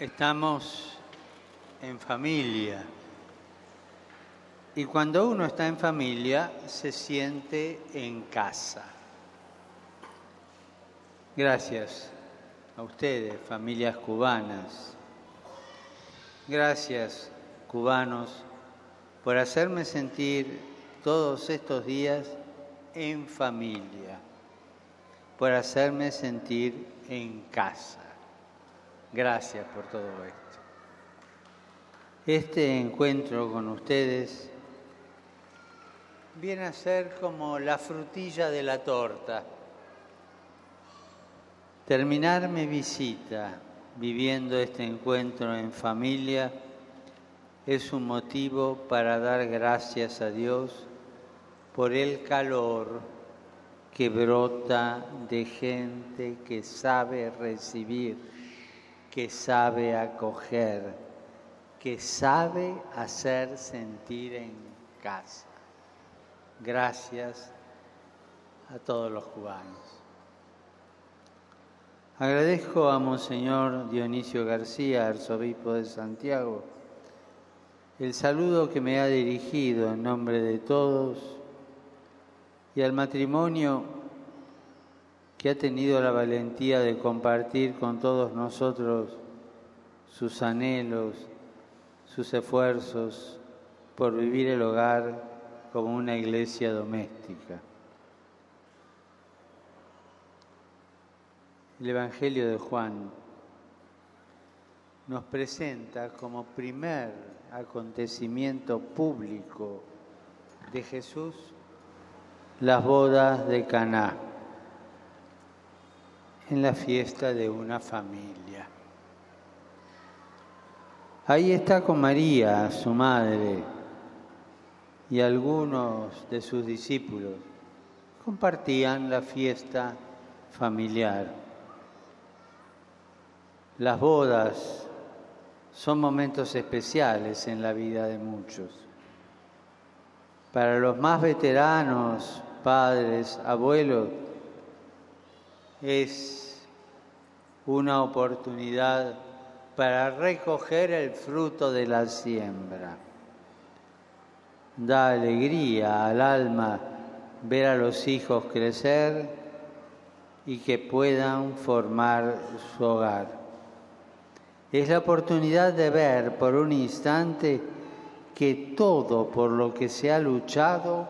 Estamos en familia. Y cuando uno está en familia, se siente en casa. Gracias a ustedes, familias cubanas. Gracias, cubanos, por hacerme sentir todos estos días en familia, por hacerme sentir en casa. Gracias por todo esto. Este encuentro con ustedes viene a ser como la frutilla de la torta. Terminar mi visita viviendo este encuentro en familia es un motivo para dar gracias a Dios por el calor que brota de gente que sabe recibir que sabe acoger, que sabe hacer sentir en casa. Gracias a todos los cubanos. Agradezco a Monseñor Dionisio García, arzobispo de Santiago, el saludo que me ha dirigido en nombre de todos y al matrimonio que ha tenido la valentía de compartir con todos nosotros sus anhelos, sus esfuerzos por vivir el hogar como una iglesia doméstica. El Evangelio de Juan nos presenta como primer acontecimiento público de Jesús las bodas de Caná en la fiesta de una familia. Ahí está con María, su madre, y algunos de sus discípulos. Compartían la fiesta familiar. Las bodas son momentos especiales en la vida de muchos. Para los más veteranos, padres, abuelos, es una oportunidad para recoger el fruto de la siembra. Da alegría al alma ver a los hijos crecer y que puedan formar su hogar. Es la oportunidad de ver por un instante que todo por lo que se ha luchado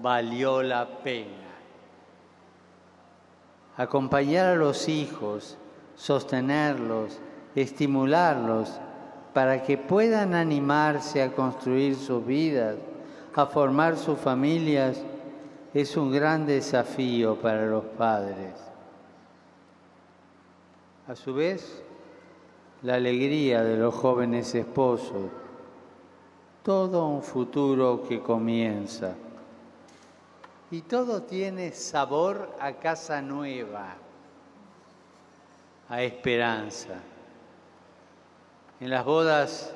valió la pena acompañar a los hijos, sostenerlos, estimularlos para que puedan animarse a construir sus vidas, a formar sus familias, es un gran desafío para los padres. A su vez, la alegría de los jóvenes esposos, todo un futuro que comienza y todo tiene sabor a casa nueva, a esperanza. En las bodas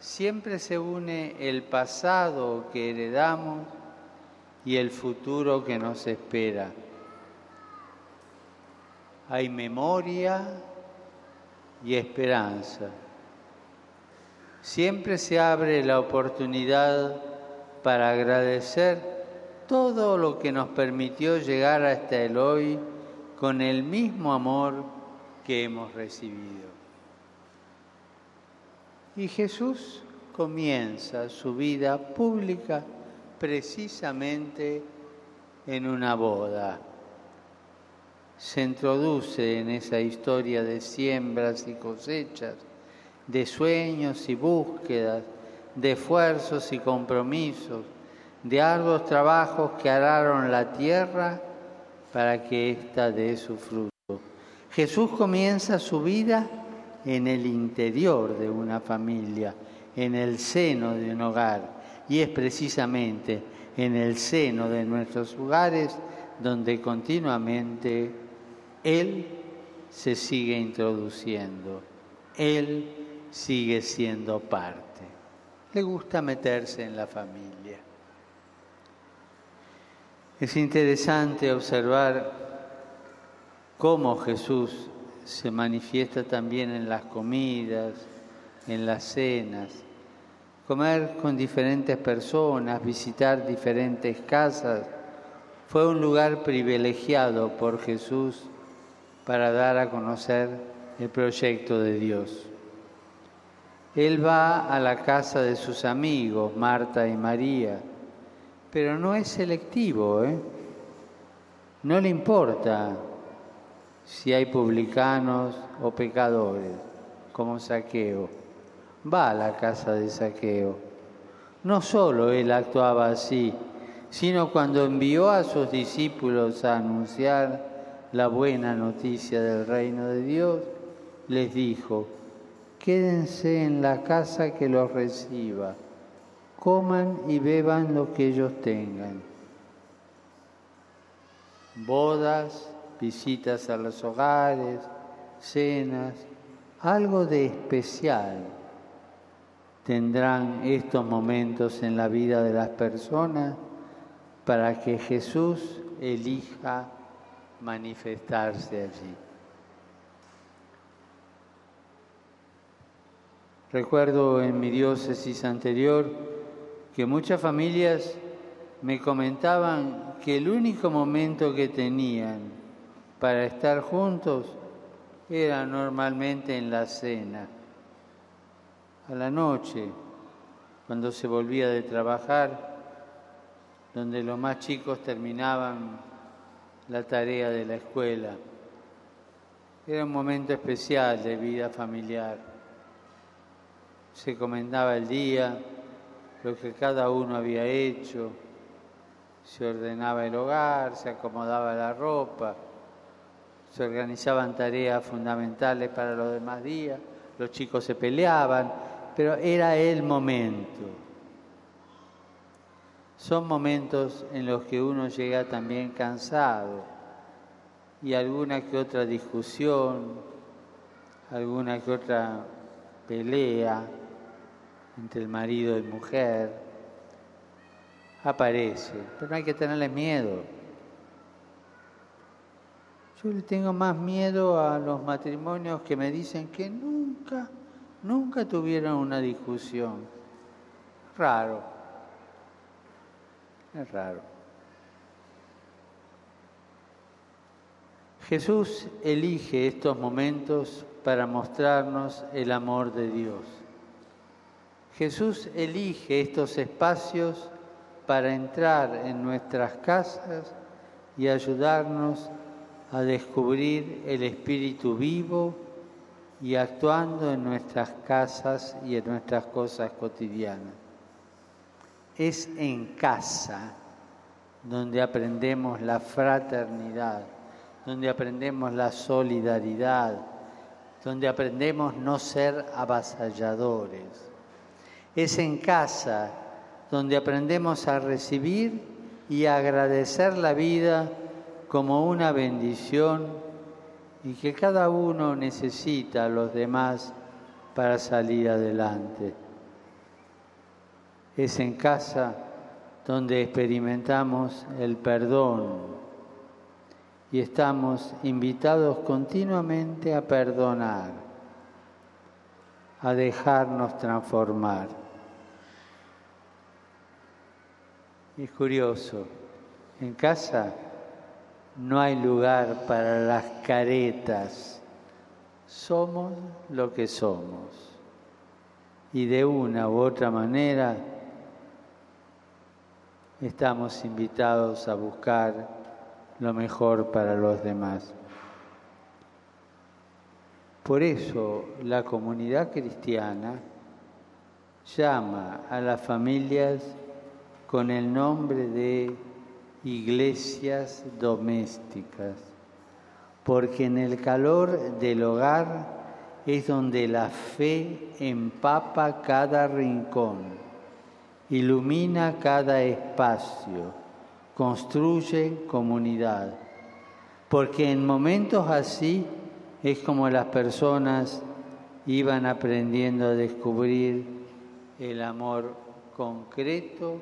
siempre se une el pasado que heredamos y el futuro que nos espera. Hay memoria y esperanza. Siempre se abre la oportunidad para agradecer todo lo que nos permitió llegar hasta el hoy con el mismo amor que hemos recibido. Y Jesús comienza su vida pública precisamente en una boda. Se introduce en esa historia de siembras y cosechas, de sueños y búsquedas, de esfuerzos y compromisos, de arduos trabajos que araron la tierra para que ésta dé su fruto. Jesús comienza su vida en el interior de una familia, en el seno de un hogar, y es precisamente en el seno de nuestros hogares donde continuamente Él se sigue introduciendo, Él sigue siendo parte. Le gusta meterse en la familia. Es interesante observar cómo Jesús se manifiesta también en las comidas, en las cenas. Comer con diferentes personas, visitar diferentes casas, fue un lugar privilegiado por Jesús para dar a conocer el proyecto de Dios. Él va a la casa de sus amigos, Marta y María, pero no es selectivo, ¿eh? No le importa si hay publicanos o pecadores, como Saqueo. Va a la casa de Saqueo. No solo él actuaba así, sino cuando envió a sus discípulos a anunciar la buena noticia del reino de Dios, les dijo, quédense en la casa que los reciba, coman y beban lo que ellos tengan. Bodas, visitas a los hogares, cenas, algo de especial tendrán estos momentos en la vida de las personas para que Jesús elija manifestarse allí. Recuerdo en mi diócesis anterior que muchas familias me comentaban que el único momento que tenían para estar juntos era normalmente en la cena, a la noche, cuando se volvía de trabajar, donde los más chicos terminaban la tarea de la escuela. Era un momento especial de vida familiar se comentaba el día, lo que cada uno había hecho, se ordenaba el hogar, se acomodaba la ropa, se organizaban tareas fundamentales para los demás días, los chicos se peleaban, pero era el momento. Son momentos en los que uno llega también cansado y alguna que otra discusión, alguna que otra pelea, entre el marido y mujer, aparece, pero no hay que tenerle miedo. Yo le tengo más miedo a los matrimonios que me dicen que nunca, nunca tuvieron una discusión. Raro, es raro. Jesús elige estos momentos para mostrarnos el amor de Dios. Jesús elige estos espacios para entrar en nuestras casas y ayudarnos a descubrir el Espíritu vivo y actuando en nuestras casas y en nuestras cosas cotidianas. Es en casa donde aprendemos la fraternidad, donde aprendemos la solidaridad, donde aprendemos no ser avasalladores es en casa donde aprendemos a recibir y a agradecer la vida como una bendición y que cada uno necesita a los demás para salir adelante. Es en casa donde experimentamos el perdón y estamos invitados continuamente a perdonar, a dejarnos transformar. Es curioso, en casa no hay lugar para las caretas, somos lo que somos. Y de una u otra manera estamos invitados a buscar lo mejor para los demás. Por eso la comunidad cristiana llama a las familias con el nombre de iglesias domésticas, porque en el calor del hogar es donde la fe empapa cada rincón, ilumina cada espacio, construye comunidad, porque en momentos así es como las personas iban aprendiendo a descubrir el amor concreto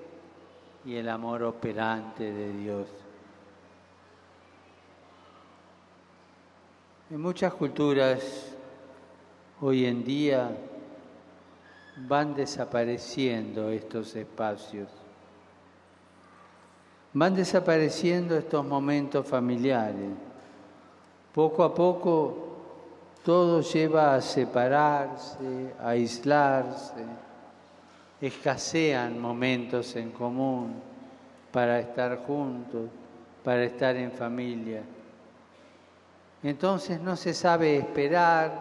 y el amor operante de Dios. En muchas culturas hoy en día van desapareciendo estos espacios, van desapareciendo estos momentos familiares. Poco a poco todo lleva a separarse, a aislarse, escasean momentos en común para estar juntos, para estar en familia. Entonces no se sabe esperar,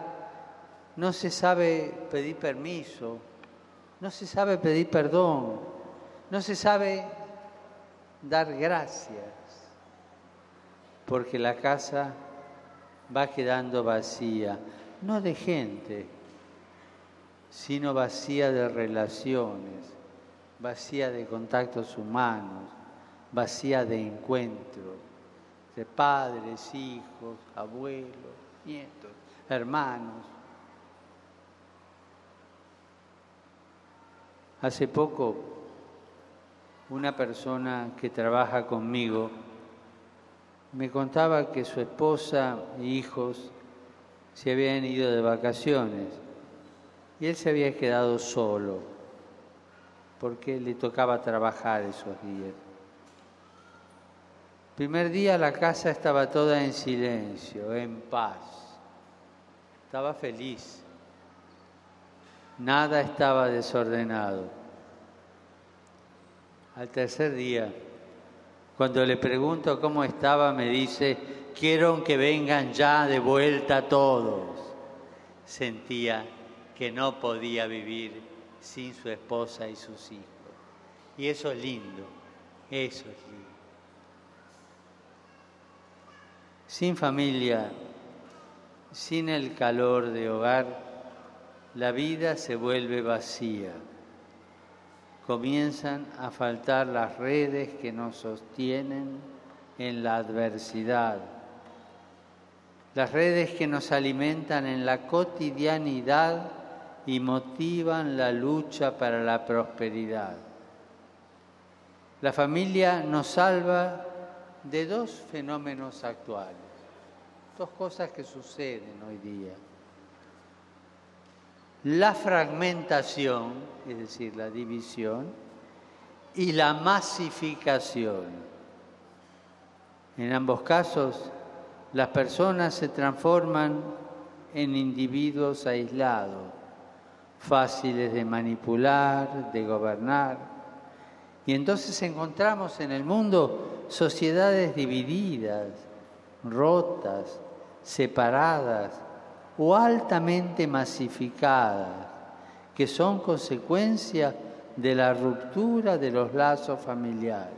no se sabe pedir permiso, no se sabe pedir perdón, no se sabe dar gracias, porque la casa va quedando vacía, no de gente, sino vacía de relaciones, vacía de contactos humanos, vacía de encuentros, de padres, hijos, abuelos, nietos, hermanos. Hace poco, una persona que trabaja conmigo me contaba que su esposa e hijos se habían ido de vacaciones y él se había quedado solo porque le tocaba trabajar esos días. primer día la casa estaba toda en silencio, en paz. Estaba feliz. Nada estaba desordenado. Al tercer día, cuando le pregunto cómo estaba, me dice, quiero que vengan ya de vuelta todos. Sentía que no podía vivir sin su esposa y sus hijos. Y eso es lindo, eso es lindo. Sin familia, sin el calor de hogar, la vida se vuelve vacía. Comienzan a faltar las redes que nos sostienen en la adversidad, las redes que nos alimentan en la cotidianidad y motivan la lucha para la prosperidad. La familia nos salva de dos fenómenos actuales, dos cosas que suceden hoy día la fragmentación, es decir, la división, y la masificación. En ambos casos, las personas se transforman en individuos aislados, fáciles de manipular, de gobernar. Y entonces encontramos en el mundo sociedades divididas, rotas, separadas, o altamente masificadas, que son consecuencia de la ruptura de los lazos familiares,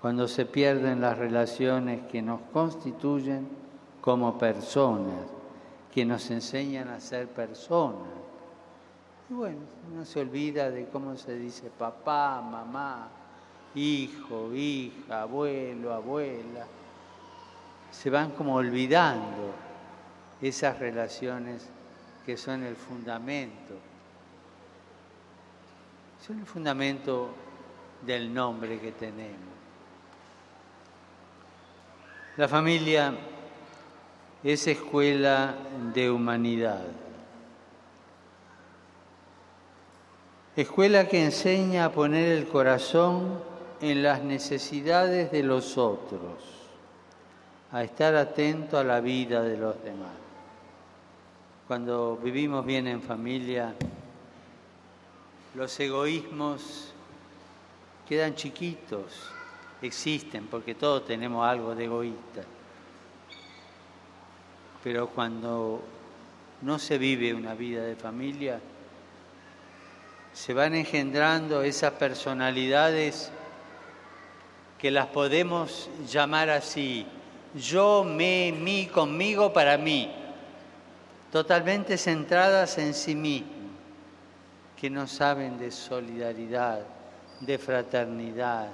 cuando se pierden las relaciones que nos constituyen como personas, que nos enseñan a ser personas. Y bueno, uno se olvida de cómo se dice papá, mamá, hijo, hija, abuelo, abuela. Se van como olvidando esas relaciones que son el fundamento, son el fundamento del nombre que tenemos. La familia es escuela de humanidad, escuela que enseña a poner el corazón en las necesidades de los otros, a estar atento a la vida de los demás cuando vivimos bien en familia, los egoísmos quedan chiquitos, existen, porque todos tenemos algo de egoísta. Pero cuando no se vive una vida de familia, se van engendrando esas personalidades que las podemos llamar así, yo, me, mí, conmigo, para mí totalmente centradas en sí mismas, que no saben de solidaridad, de fraternidad,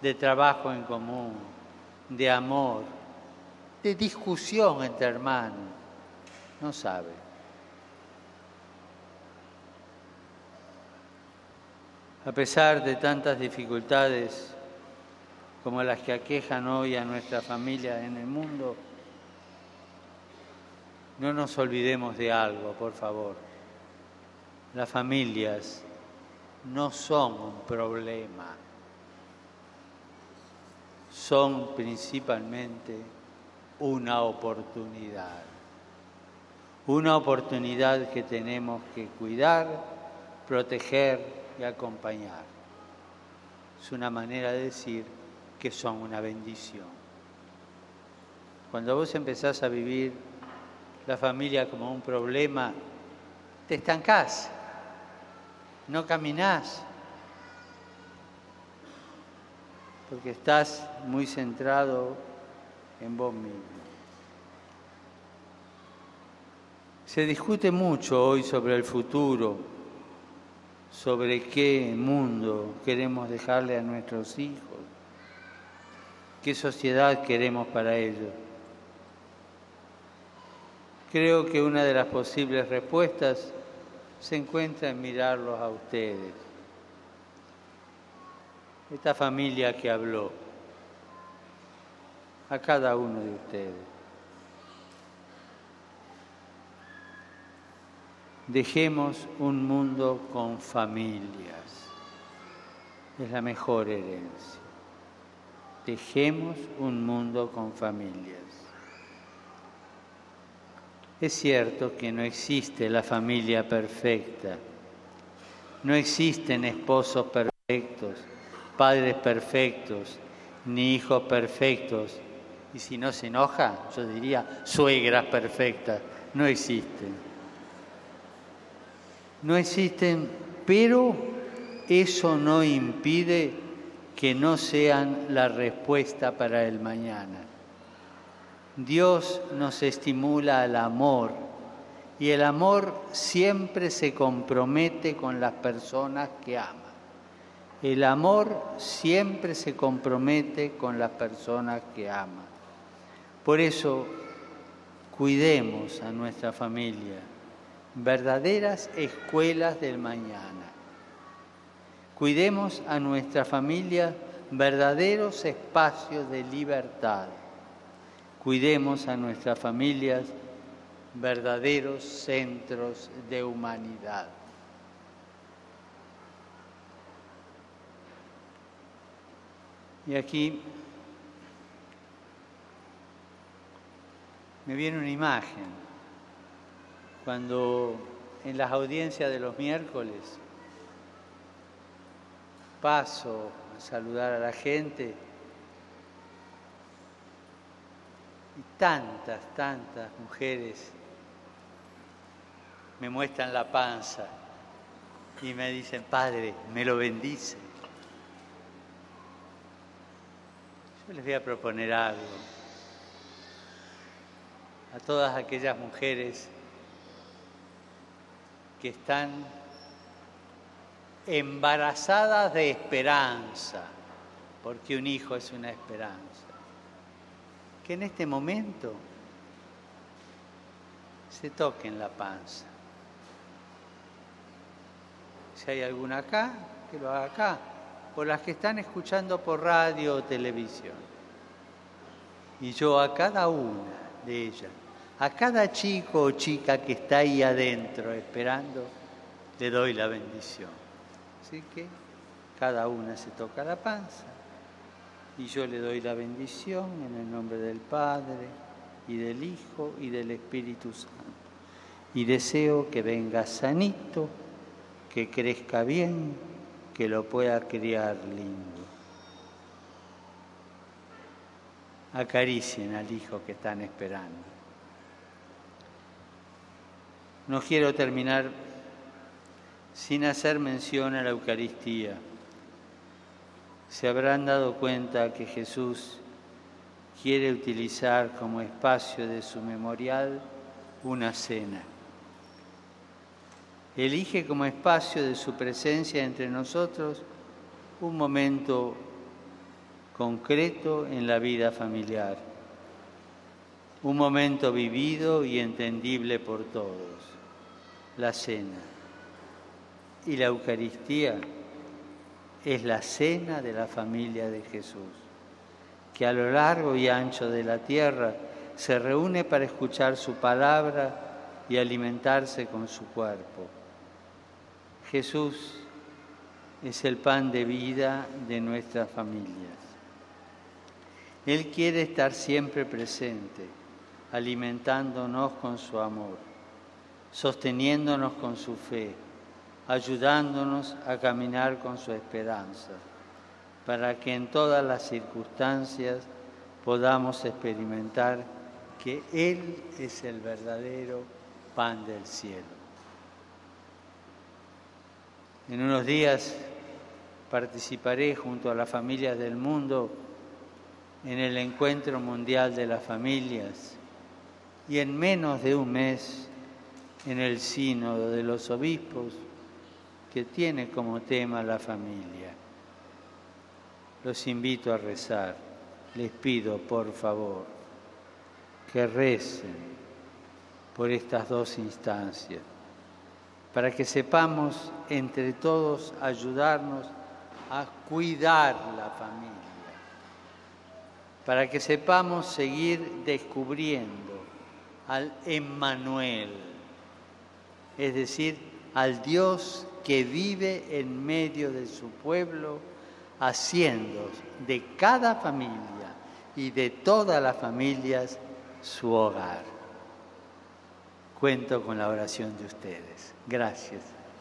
de trabajo en común, de amor, de discusión entre hermanos. No saben. A pesar de tantas dificultades como las que aquejan hoy a nuestra familia en el mundo, no nos olvidemos de algo, por favor. Las familias no son un problema, son principalmente una oportunidad. Una oportunidad que tenemos que cuidar, proteger y acompañar. Es una manera de decir que son una bendición. Cuando vos empezás a vivir la familia como un problema, te estancás, no caminás, porque estás muy centrado en vos mismo. Se discute mucho hoy sobre el futuro, sobre qué mundo queremos dejarle a nuestros hijos, qué sociedad queremos para ellos. Creo que una de las posibles respuestas se encuentra en mirarlos a ustedes. Esta familia que habló, a cada uno de ustedes. Dejemos un mundo con familias. Es la mejor herencia. Dejemos un mundo con familias. Es cierto que no existe la familia perfecta. No existen esposos perfectos, padres perfectos, ni hijos perfectos. Y si no se enoja, yo diría suegras perfectas. No existen no existen, pero eso no impide que no sean la respuesta para el mañana. Dios nos estimula al amor y el amor siempre se compromete con las personas que ama. El amor siempre se compromete con las personas que ama. Por eso, cuidemos a nuestra familia verdaderas escuelas del mañana. Cuidemos a nuestra familia verdaderos espacios de libertad. Cuidemos a nuestras familias verdaderos centros de humanidad. Y aquí me viene una imagen cuando en las audiencias de los miércoles paso a saludar a la gente y tantas, tantas mujeres me muestran la panza y me dicen, Padre, me lo bendice. Yo les voy a proponer algo a todas aquellas mujeres que están embarazadas de esperanza, porque un hijo es una esperanza, que en este momento se toquen la panza. Si hay alguna acá, que lo haga acá, o las que están escuchando por radio o televisión. Y yo a cada una de ellas a cada chico o chica que está ahí adentro esperando, le doy la bendición. Así que cada una se toca la panza y yo le doy la bendición en el nombre del Padre y del Hijo y del Espíritu Santo. Y deseo que venga sanito, que crezca bien, que lo pueda criar lindo. Acaricien al hijo que están esperando. No quiero terminar sin hacer mención a la Eucaristía. Se habrán dado cuenta que Jesús quiere utilizar como espacio de su memorial una cena. Elige como espacio de su presencia entre nosotros un momento concreto en la vida familiar, un momento vivido y entendible por todos la cena. Y la Eucaristía es la cena de la familia de Jesús, que a lo largo y ancho de la tierra se reúne para escuchar su palabra y alimentarse con su cuerpo. Jesús es el pan de vida de nuestras familias. Él quiere estar siempre presente, alimentándonos con su amor, sosteniéndonos con su fe, ayudándonos a caminar con su esperanza, para que en todas las circunstancias podamos experimentar que Él es el verdadero pan del cielo. En unos días participaré junto a las familias del mundo en el Encuentro Mundial de las Familias y en menos de un mes en el Sínodo de los Obispos que tiene como tema la familia. Los invito a rezar, les pido por favor que recen por estas dos instancias, para que sepamos entre todos ayudarnos a cuidar la familia para que sepamos seguir descubriendo al Emmanuel, es decir, al Dios que vive en medio de su pueblo, haciendo de cada familia y de todas las familias su hogar. Cuento con la oración de ustedes. Gracias.